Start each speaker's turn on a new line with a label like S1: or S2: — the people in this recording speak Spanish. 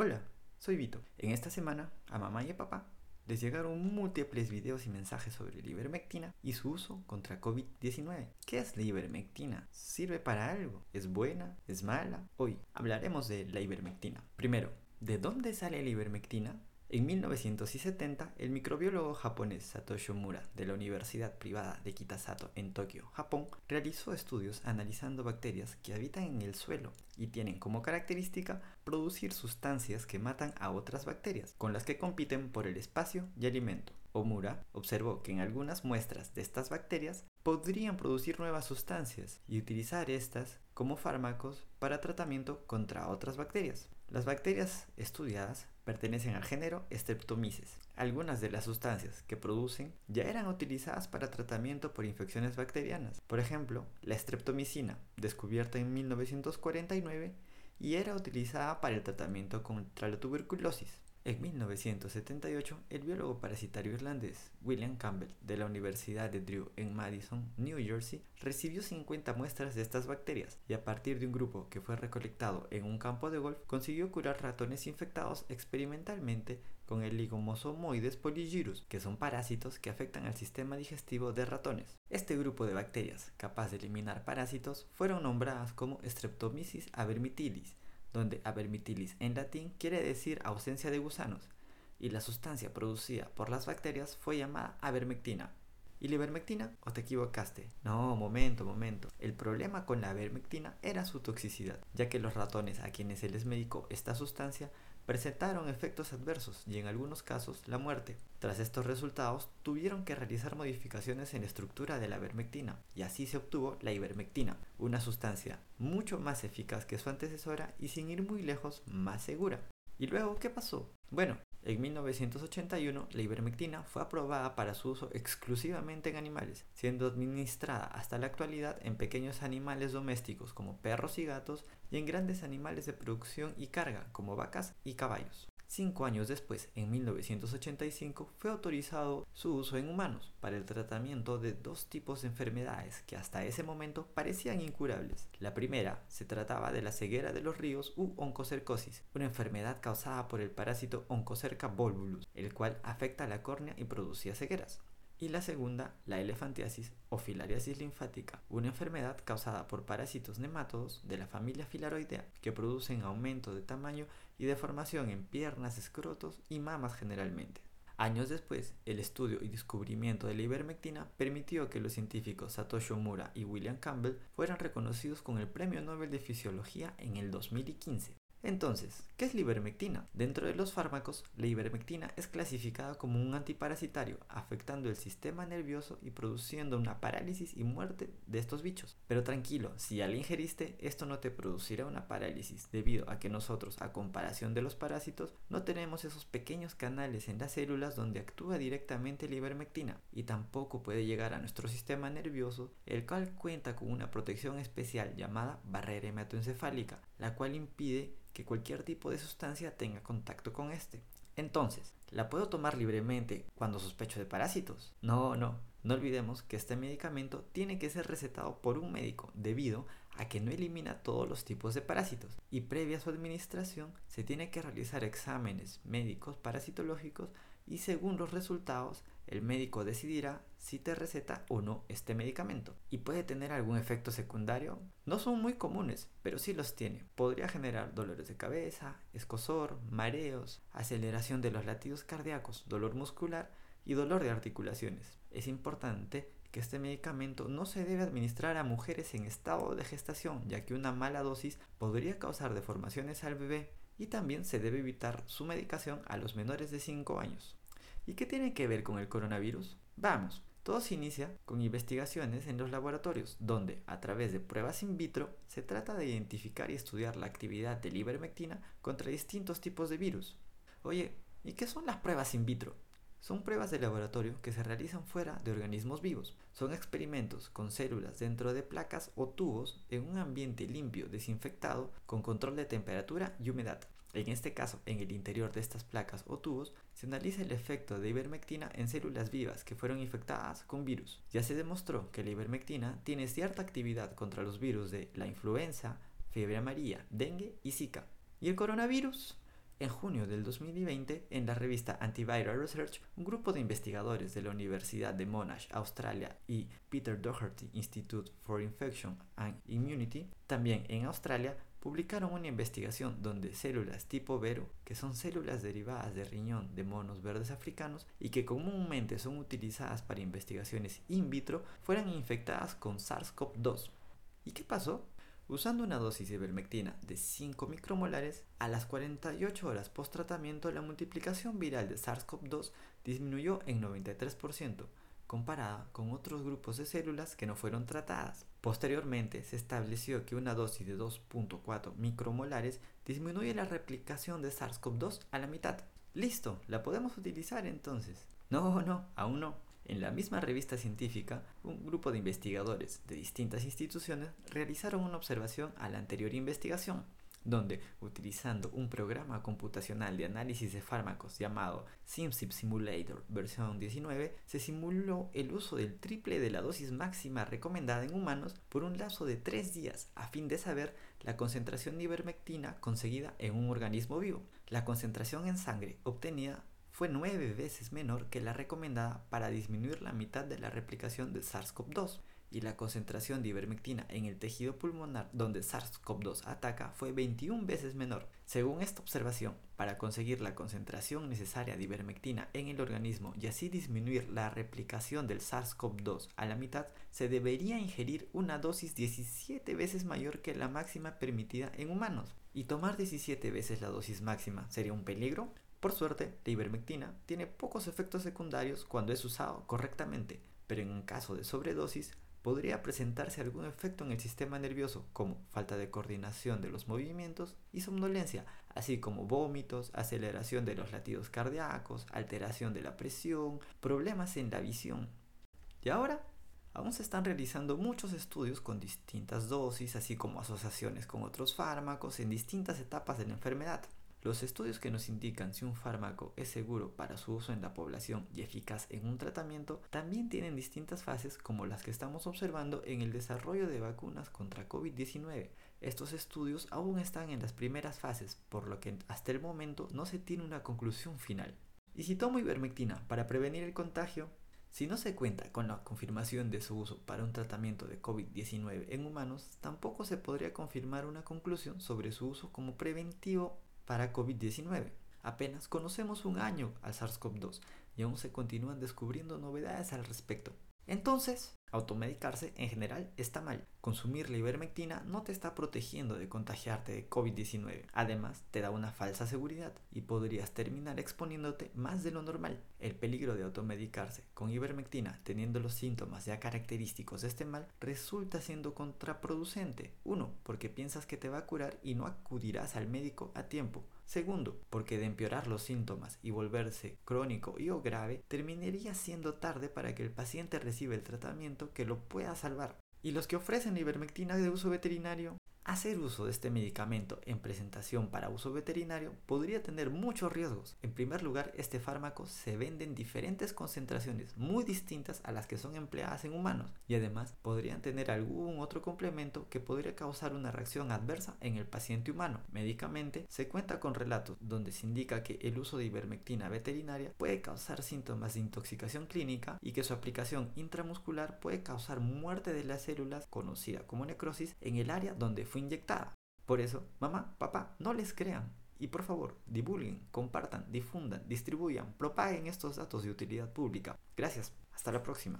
S1: Hola, soy Vito. En esta semana, a mamá y a papá les llegaron múltiples videos y mensajes sobre la ivermectina y su uso contra COVID-19. ¿Qué es la ivermectina? ¿Sirve para algo? ¿Es buena? ¿Es mala? Hoy hablaremos de la ivermectina. Primero, ¿de dónde sale la ivermectina? En 1970, el microbiólogo japonés Satoshi Omura de la Universidad Privada de Kitasato en Tokio, Japón, realizó estudios analizando bacterias que habitan en el suelo y tienen como característica producir sustancias que matan a otras bacterias, con las que compiten por el espacio y alimento. Omura observó que en algunas muestras de estas bacterias podrían producir nuevas sustancias y utilizar estas como fármacos para tratamiento contra otras bacterias. Las bacterias estudiadas pertenecen al género Streptomyces. Algunas de las sustancias que producen ya eran utilizadas para tratamiento por infecciones bacterianas. Por ejemplo, la streptomicina, descubierta en 1949 y era utilizada para el tratamiento contra la tuberculosis. En 1978, el biólogo parasitario irlandés William Campbell de la Universidad de Drew en Madison, New Jersey, recibió 50 muestras de estas bacterias y a partir de un grupo que fue recolectado en un campo de golf consiguió curar ratones infectados experimentalmente con el ligomosomoides polygyrus, que son parásitos que afectan al sistema digestivo de ratones. Este grupo de bacterias, capaz de eliminar parásitos, fueron nombradas como Streptomyces avermitilis donde avermitilis en latín quiere decir ausencia de gusanos, y la sustancia producida por las bacterias fue llamada avermectina. ¿Y la ivermectina? ¿O te equivocaste? No, momento, momento. El problema con la avermectina era su toxicidad, ya que los ratones a quienes se les medicó esta sustancia presentaron efectos adversos y en algunos casos la muerte. Tras estos resultados, tuvieron que realizar modificaciones en la estructura de la ivermectina y así se obtuvo la ivermectina, una sustancia mucho más eficaz que su antecesora y sin ir muy lejos más segura. ¿Y luego qué pasó? Bueno, en 1981, la ivermectina fue aprobada para su uso exclusivamente en animales, siendo administrada hasta la actualidad en pequeños animales domésticos como perros y gatos y en grandes animales de producción y carga como vacas y caballos. Cinco años después, en 1985, fue autorizado su uso en humanos para el tratamiento de dos tipos de enfermedades que hasta ese momento parecían incurables. La primera se trataba de la ceguera de los ríos u oncocercosis, una enfermedad causada por el parásito Oncocerca volvulus, el cual afecta la córnea y producía cegueras y la segunda, la elefantiasis o filariasis linfática, una enfermedad causada por parásitos nematodos de la familia filaroidea que producen aumento de tamaño y deformación en piernas, escrotos y mamas generalmente. Años después, el estudio y descubrimiento de la ivermectina permitió que los científicos Satoshi Omura y William Campbell fueran reconocidos con el Premio Nobel de Fisiología en el 2015. Entonces, ¿qué es la ivermectina? Dentro de los fármacos, la ivermectina es clasificada como un antiparasitario, afectando el sistema nervioso y produciendo una parálisis y muerte de estos bichos. Pero tranquilo, si ya la ingeriste, esto no te producirá una parálisis, debido a que nosotros, a comparación de los parásitos, no tenemos esos pequeños canales en las células donde actúa directamente la ivermectina, y tampoco puede llegar a nuestro sistema nervioso, el cual cuenta con una protección especial llamada barrera hematoencefálica, la cual impide que cualquier tipo de sustancia tenga contacto con este. Entonces, ¿la puedo tomar libremente cuando sospecho de parásitos? No, no. No olvidemos que este medicamento tiene que ser recetado por un médico debido a que no elimina todos los tipos de parásitos y previa a su administración se tiene que realizar exámenes médicos parasitológicos y según los resultados el médico decidirá si te receta o no este medicamento. ¿Y puede tener algún efecto secundario? No son muy comunes, pero sí los tiene. Podría generar dolores de cabeza, escosor, mareos, aceleración de los latidos cardíacos, dolor muscular y dolor de articulaciones. Es importante que este medicamento no se debe administrar a mujeres en estado de gestación, ya que una mala dosis podría causar deformaciones al bebé y también se debe evitar su medicación a los menores de 5 años. ¿Y qué tiene que ver con el coronavirus? Vamos, todo se inicia con investigaciones en los laboratorios, donde, a través de pruebas in vitro, se trata de identificar y estudiar la actividad de la contra distintos tipos de virus. Oye, ¿y qué son las pruebas in vitro? Son pruebas de laboratorio que se realizan fuera de organismos vivos. Son experimentos con células dentro de placas o tubos en un ambiente limpio, desinfectado, con control de temperatura y humedad. En este caso, en el interior de estas placas o tubos, se analiza el efecto de ivermectina en células vivas que fueron infectadas con virus. Ya se demostró que la ivermectina tiene cierta actividad contra los virus de la influenza, fiebre amarilla, dengue y zika. ¿Y el coronavirus? En junio del 2020, en la revista Antiviral Research, un grupo de investigadores de la Universidad de Monash, Australia, y Peter Doherty Institute for Infection and Immunity, también en Australia, publicaron una investigación donde células tipo Vero, que son células derivadas de riñón de monos verdes africanos y que comúnmente son utilizadas para investigaciones in vitro, fueran infectadas con SARS-CoV-2. ¿Y qué pasó? Usando una dosis de ivermectina de 5 micromolares, a las 48 horas post tratamiento la multiplicación viral de SARS-CoV-2 disminuyó en 93%, comparada con otros grupos de células que no fueron tratadas. Posteriormente se estableció que una dosis de 2.4 micromolares disminuye la replicación de SARS-CoV-2 a la mitad. Listo, la podemos utilizar entonces. No, no, aún no. En la misma revista científica, un grupo de investigadores de distintas instituciones realizaron una observación a la anterior investigación, donde, utilizando un programa computacional de análisis de fármacos llamado SimSip Simulator versión 19, se simuló el uso del triple de la dosis máxima recomendada en humanos por un lapso de tres días a fin de saber la concentración de ivermectina conseguida en un organismo vivo. La concentración en sangre obtenida fue nueve veces menor que la recomendada para disminuir la mitad de la replicación de SARS-CoV-2 y la concentración de ivermectina en el tejido pulmonar donde SARS-CoV-2 ataca fue 21 veces menor. Según esta observación, para conseguir la concentración necesaria de ivermectina en el organismo y así disminuir la replicación del SARS-CoV-2 a la mitad, se debería ingerir una dosis 17 veces mayor que la máxima permitida en humanos. ¿Y tomar 17 veces la dosis máxima sería un peligro? Por suerte, la ivermectina tiene pocos efectos secundarios cuando es usado correctamente, pero en un caso de sobredosis podría presentarse algún efecto en el sistema nervioso como falta de coordinación de los movimientos y somnolencia, así como vómitos, aceleración de los latidos cardíacos, alteración de la presión, problemas en la visión. Y ahora, aún se están realizando muchos estudios con distintas dosis, así como asociaciones con otros fármacos en distintas etapas de la enfermedad. Los estudios que nos indican si un fármaco es seguro para su uso en la población y eficaz en un tratamiento también tienen distintas fases como las que estamos observando en el desarrollo de vacunas contra COVID-19. Estos estudios aún están en las primeras fases, por lo que hasta el momento no se tiene una conclusión final. ¿Y si tomo ivermectina para prevenir el contagio? Si no se cuenta con la confirmación de su uso para un tratamiento de COVID-19 en humanos, tampoco se podría confirmar una conclusión sobre su uso como preventivo para COVID-19. Apenas conocemos un año al SARS-CoV-2 y aún se continúan descubriendo novedades al respecto. Entonces, automedicarse en general está mal. Consumir la ivermectina no te está protegiendo de contagiarte de COVID-19. Además, te da una falsa seguridad y podrías terminar exponiéndote más de lo normal. El peligro de automedicarse con ivermectina teniendo los síntomas ya característicos de este mal resulta siendo contraproducente. Uno, porque piensas que te va a curar y no acudirás al médico a tiempo. Segundo, porque de empeorar los síntomas y volverse crónico y o grave, terminaría siendo tarde para que el paciente reciba el tratamiento que lo pueda salvar. Y los que ofrecen ivermectina de uso veterinario Hacer uso de este medicamento en presentación para uso veterinario podría tener muchos riesgos. En primer lugar, este fármaco se vende en diferentes concentraciones muy distintas a las que son empleadas en humanos y además podrían tener algún otro complemento que podría causar una reacción adversa en el paciente humano. Médicamente, se cuenta con relatos donde se indica que el uso de ivermectina veterinaria puede causar síntomas de intoxicación clínica y que su aplicación intramuscular puede causar muerte de las células conocida como necrosis en el área donde inyectada. Por eso, mamá, papá, no les crean. Y por favor, divulguen, compartan, difundan, distribuyan, propaguen estos datos de utilidad pública. Gracias. Hasta la próxima.